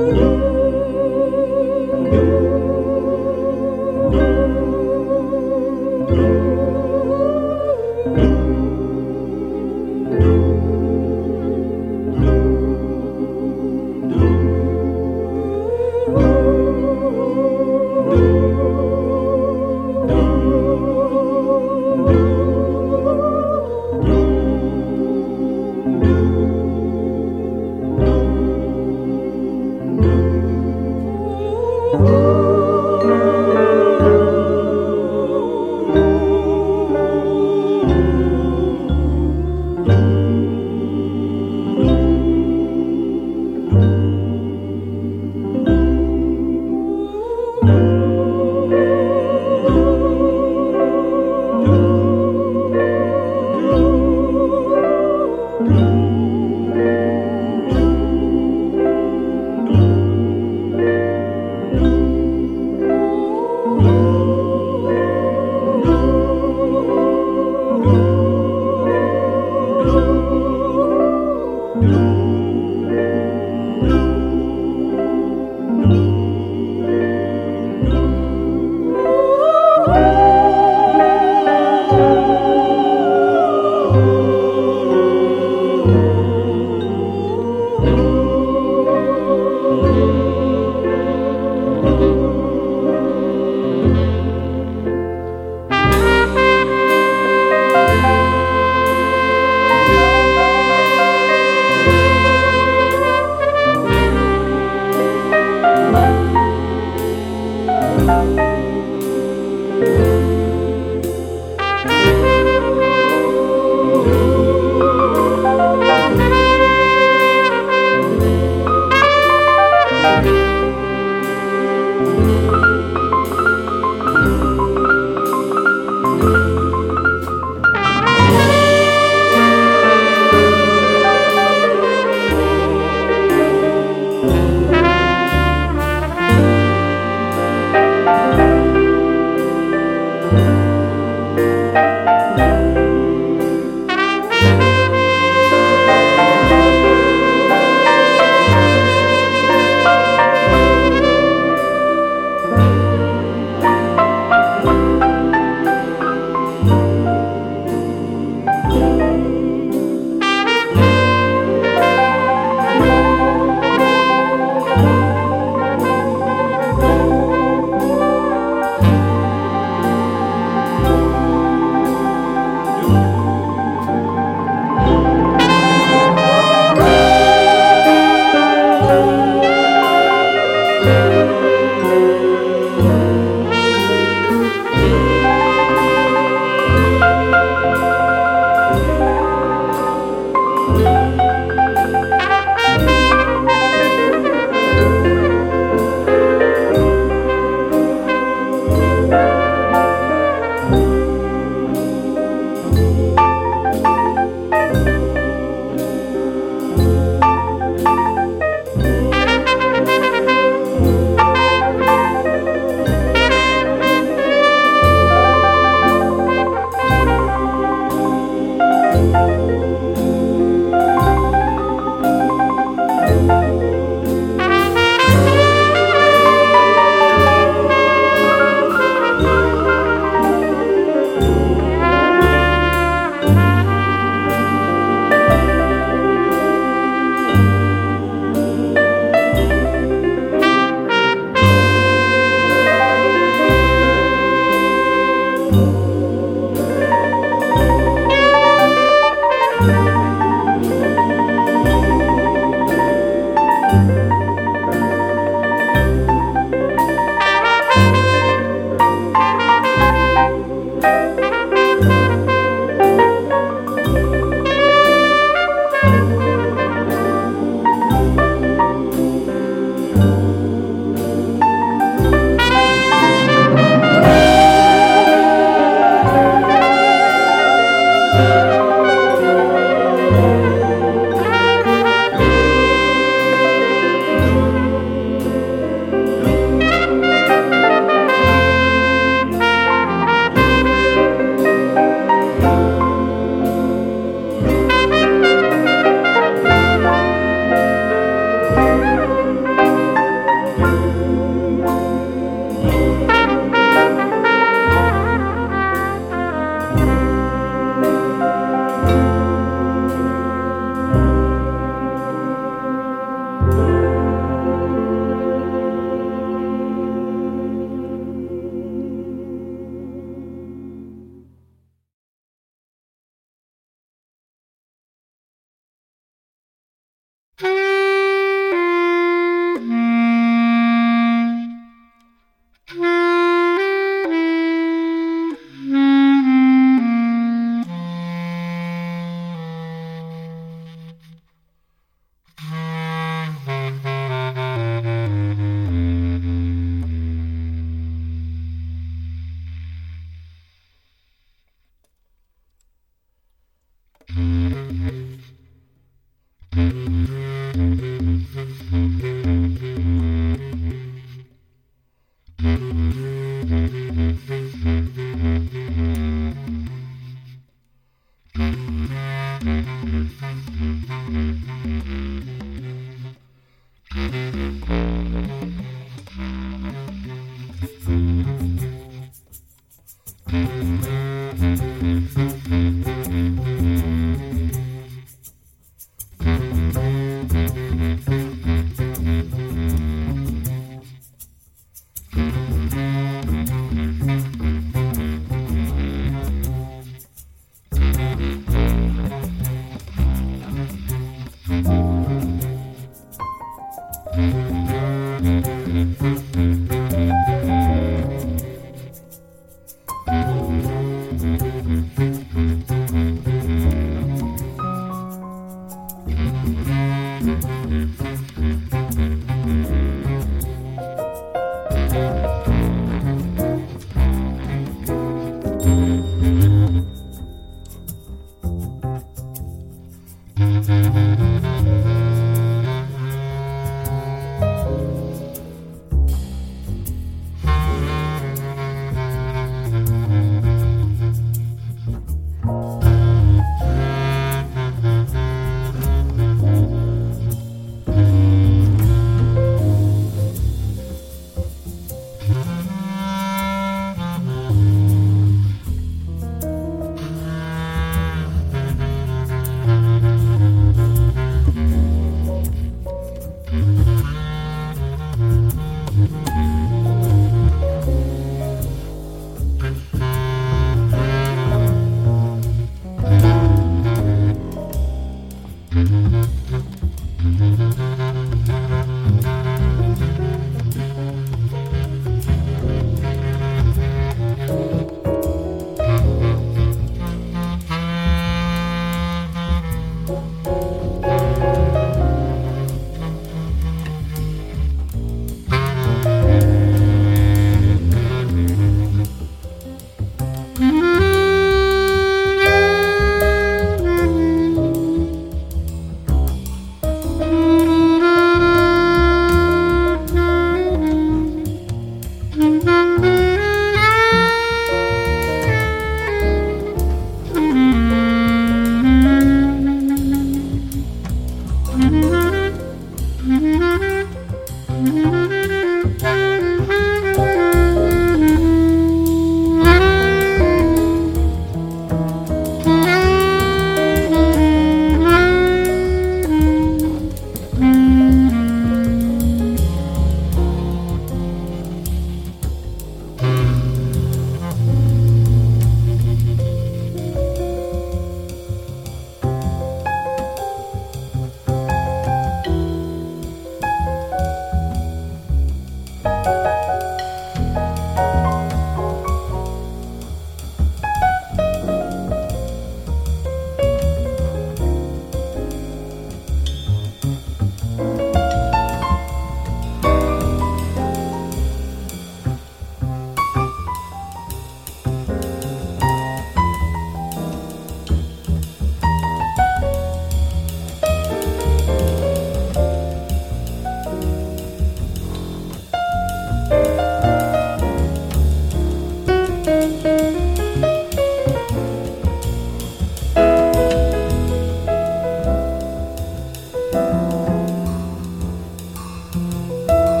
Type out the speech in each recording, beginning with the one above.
Música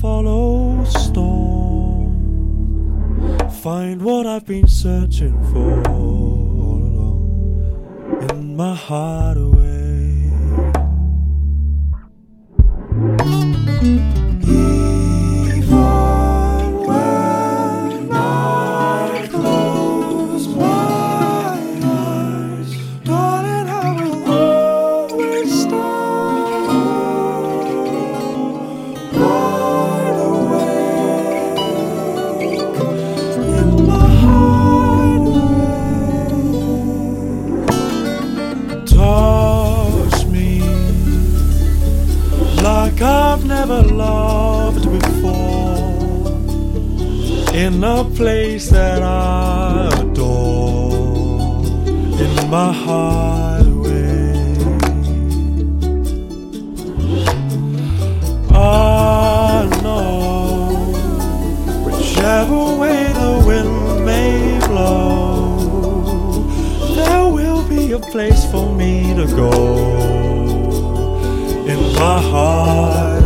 follow storm. Find what I've been searching for all along in my hideaway. in a place that I adore, in my hideaway. I know whichever way the wind may blow, there will be a place for me to go in my heart.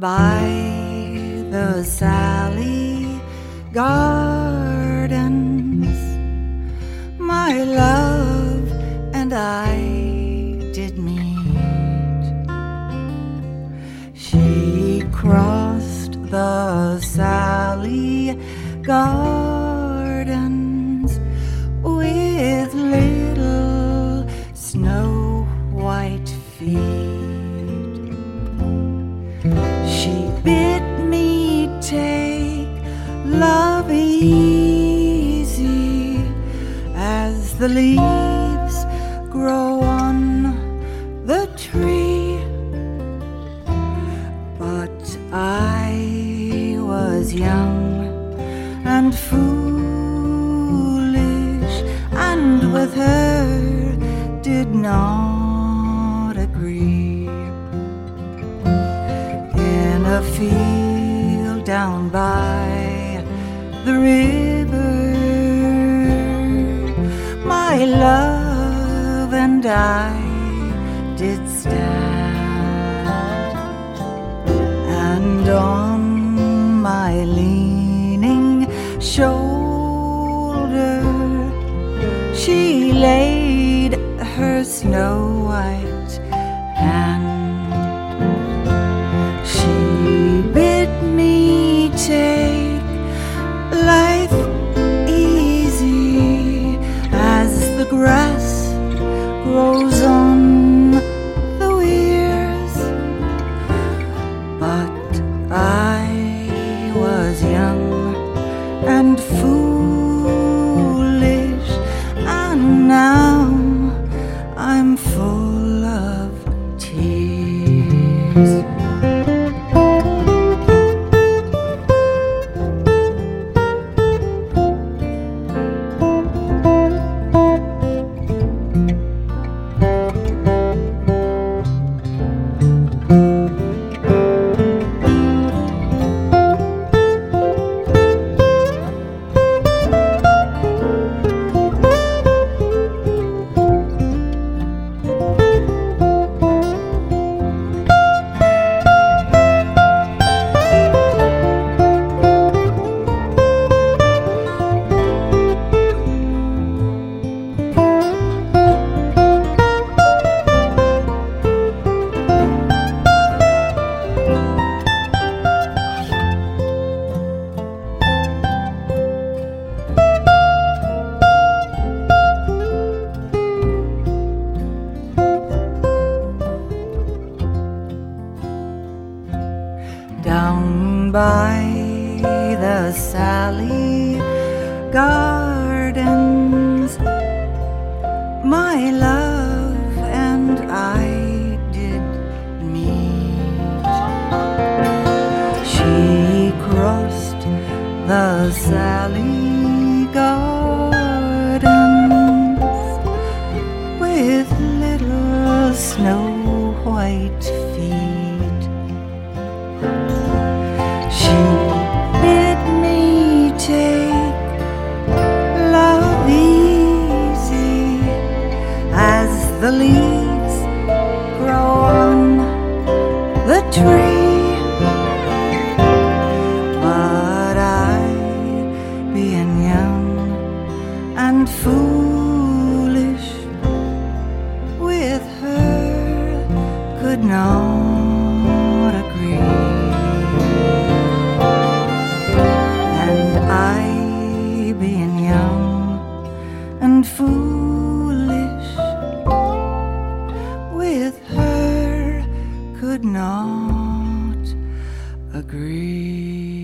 By and foolish with her could not agree.